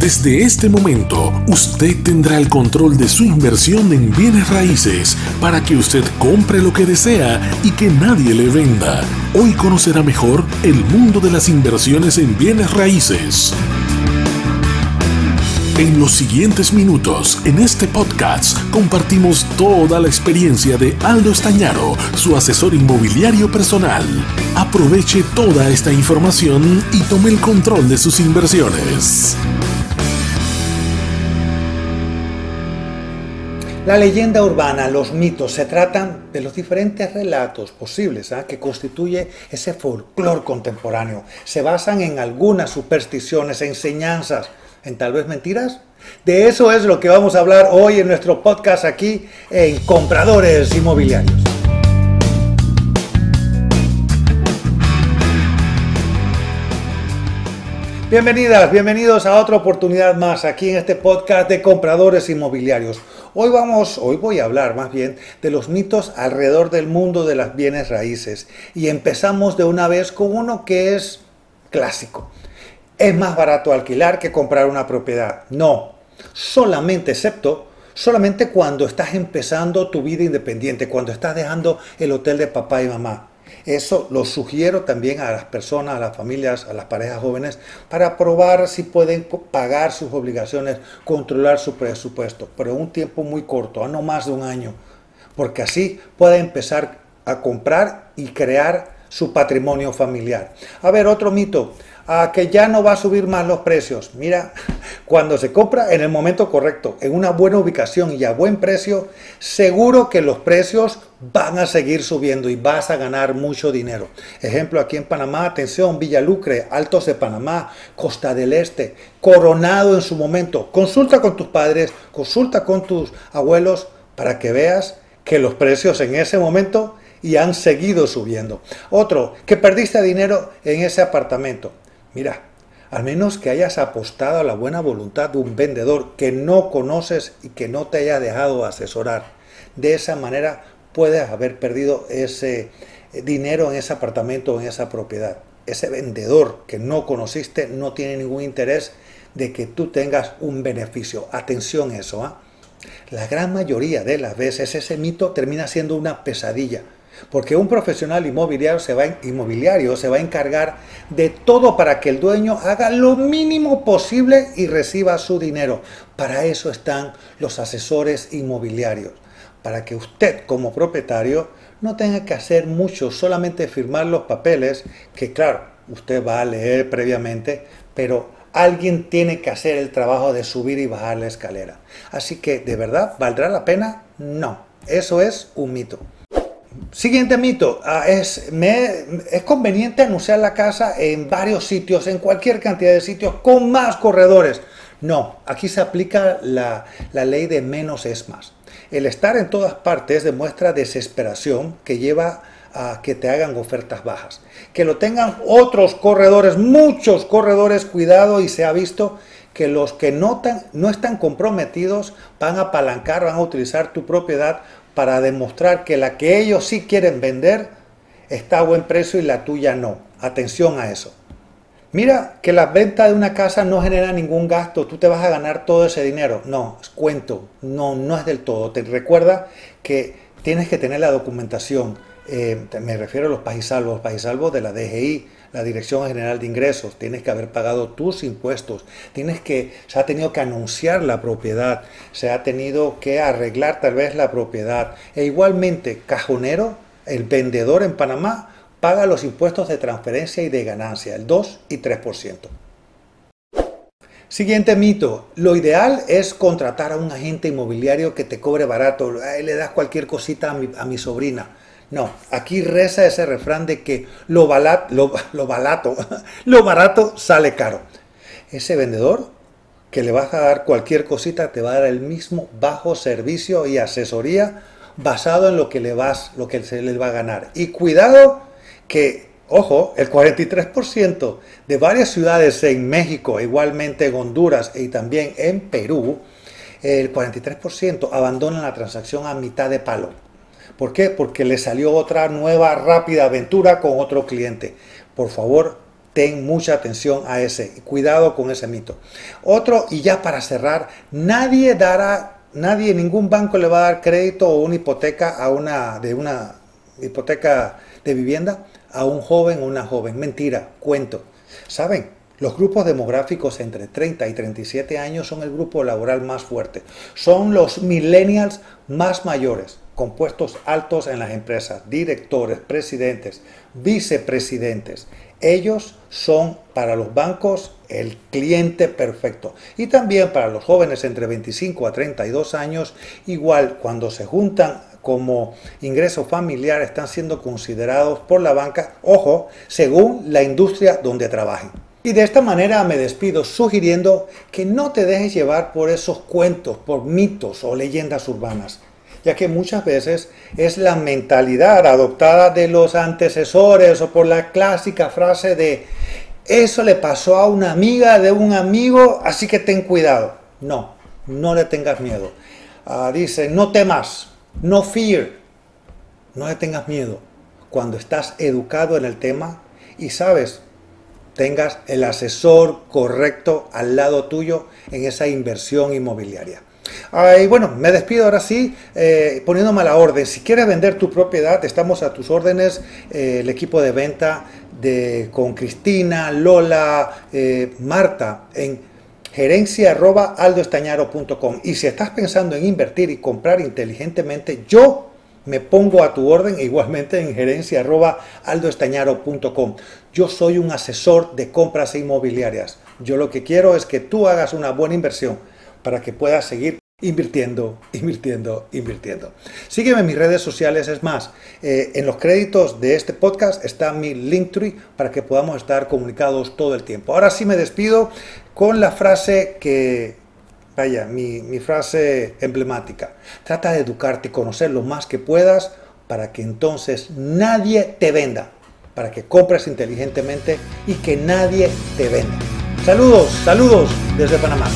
Desde este momento, usted tendrá el control de su inversión en bienes raíces para que usted compre lo que desea y que nadie le venda. Hoy conocerá mejor el mundo de las inversiones en bienes raíces. En los siguientes minutos, en este podcast, compartimos toda la experiencia de Aldo Estañaro, su asesor inmobiliario personal. Aproveche toda esta información y tome el control de sus inversiones. La leyenda urbana, los mitos, se tratan de los diferentes relatos posibles ¿ah? que constituye ese folclore contemporáneo. Se basan en algunas supersticiones, enseñanzas, en tal vez mentiras. De eso es lo que vamos a hablar hoy en nuestro podcast aquí en Compradores Inmobiliarios. Bienvenidas, bienvenidos a otra oportunidad más aquí en este podcast de Compradores Inmobiliarios. Hoy vamos, hoy voy a hablar más bien de los mitos alrededor del mundo de las bienes raíces y empezamos de una vez con uno que es clásico es más barato alquilar que comprar una propiedad. No, solamente excepto solamente cuando estás empezando tu vida independiente, cuando estás dejando el hotel de papá y mamá. Eso lo sugiero también a las personas, a las familias, a las parejas jóvenes, para probar si pueden pagar sus obligaciones, controlar su presupuesto, pero un tiempo muy corto, a no más de un año, porque así pueden empezar a comprar y crear su patrimonio familiar. A ver, otro mito a que ya no va a subir más los precios. Mira, cuando se compra en el momento correcto, en una buena ubicación y a buen precio, seguro que los precios van a seguir subiendo y vas a ganar mucho dinero. Ejemplo, aquí en Panamá, atención, Villalucre, Altos de Panamá, Costa del Este, Coronado en su momento. Consulta con tus padres, consulta con tus abuelos para que veas que los precios en ese momento y han seguido subiendo. Otro, que perdiste dinero en ese apartamento. Mira, al menos que hayas apostado a la buena voluntad de un vendedor que no conoces y que no te haya dejado asesorar. De esa manera puedes haber perdido ese eh, dinero en ese apartamento o en esa propiedad. Ese vendedor que no conociste no tiene ningún interés de que tú tengas un beneficio. Atención eso. ¿ah? La gran mayoría de las veces ese mito termina siendo una pesadilla porque un profesional inmobiliario se, va, inmobiliario se va a encargar de todo para que el dueño haga lo mínimo posible y reciba su dinero. Para eso están los asesores inmobiliarios, para que usted como propietario no tenga que hacer mucho, solamente firmar los papeles, que claro, usted va a leer previamente, pero alguien tiene que hacer el trabajo de subir y bajar la escalera. Así que, ¿de verdad valdrá la pena? No, eso es un mito. Siguiente mito, ah, es, es conveniente anunciar la casa en varios sitios, en cualquier cantidad de sitios, con más corredores. No, aquí se aplica la, la ley de menos es más. El estar en todas partes demuestra desesperación que lleva a que te hagan ofertas bajas. Que lo tengan otros corredores, muchos corredores, cuidado y se ha visto que los que no, no están comprometidos van a apalancar, van a utilizar tu propiedad para demostrar que la que ellos sí quieren vender está a buen precio y la tuya no. Atención a eso. Mira que la venta de una casa no genera ningún gasto, tú te vas a ganar todo ese dinero. No, cuento, no, no es del todo. Te recuerda que tienes que tener la documentación. Eh, me refiero a los pajisalvos, los pajisalvos de la DGI, la Dirección General de Ingresos, tienes que haber pagado tus impuestos, tienes que, se ha tenido que anunciar la propiedad, se ha tenido que arreglar tal vez la propiedad. E igualmente, cajonero, el vendedor en Panamá, paga los impuestos de transferencia y de ganancia, el 2 y 3%. Siguiente mito. Lo ideal es contratar a un agente inmobiliario que te cobre barato. le das cualquier cosita a mi, a mi sobrina. No, aquí reza ese refrán de que lo, lo, lo, balato, lo barato sale caro. Ese vendedor que le vas a dar cualquier cosita te va a dar el mismo bajo servicio y asesoría basado en lo que le vas, lo que se le va a ganar. Y cuidado que, ojo, el 43% de varias ciudades en México, igualmente en Honduras y también en Perú, el 43% abandonan la transacción a mitad de palo. ¿Por qué? Porque le salió otra nueva rápida aventura con otro cliente. Por favor, ten mucha atención a ese, cuidado con ese mito. Otro, y ya para cerrar, nadie dará, nadie, ningún banco le va a dar crédito o una hipoteca a una, de una hipoteca de vivienda a un joven o una joven. Mentira, cuento. ¿Saben? Los grupos demográficos entre 30 y 37 años son el grupo laboral más fuerte. Son los millennials más mayores, con puestos altos en las empresas, directores, presidentes, vicepresidentes. Ellos son para los bancos el cliente perfecto. Y también para los jóvenes entre 25 a 32 años, igual cuando se juntan como ingreso familiar están siendo considerados por la banca, ojo, según la industria donde trabajen. Y de esta manera me despido sugiriendo que no te dejes llevar por esos cuentos, por mitos o leyendas urbanas, ya que muchas veces es la mentalidad adoptada de los antecesores o por la clásica frase de eso le pasó a una amiga de un amigo, así que ten cuidado. No, no le tengas miedo. Ah, dice, no temas, no fear, no le tengas miedo. Cuando estás educado en el tema y sabes, tengas el asesor correcto al lado tuyo en esa inversión inmobiliaria. Y bueno, me despido ahora sí, eh, poniéndome a la orden. Si quieres vender tu propiedad, estamos a tus órdenes. Eh, el equipo de venta de, con Cristina, Lola, eh, Marta en gerencia arroba aldoestañaro.com. Y si estás pensando en invertir y comprar inteligentemente, yo me pongo a tu orden igualmente en gerencia arroba aldoestañaro.com. Yo soy un asesor de compras inmobiliarias. Yo lo que quiero es que tú hagas una buena inversión para que puedas seguir invirtiendo, invirtiendo, invirtiendo. Sígueme en mis redes sociales, es más, eh, en los créditos de este podcast está mi Linktree para que podamos estar comunicados todo el tiempo. Ahora sí me despido con la frase que, vaya, mi, mi frase emblemática. Trata de educarte y conocer lo más que puedas para que entonces nadie te venda, para que compres inteligentemente y que nadie te venda. Saludos, saludos desde Panamá.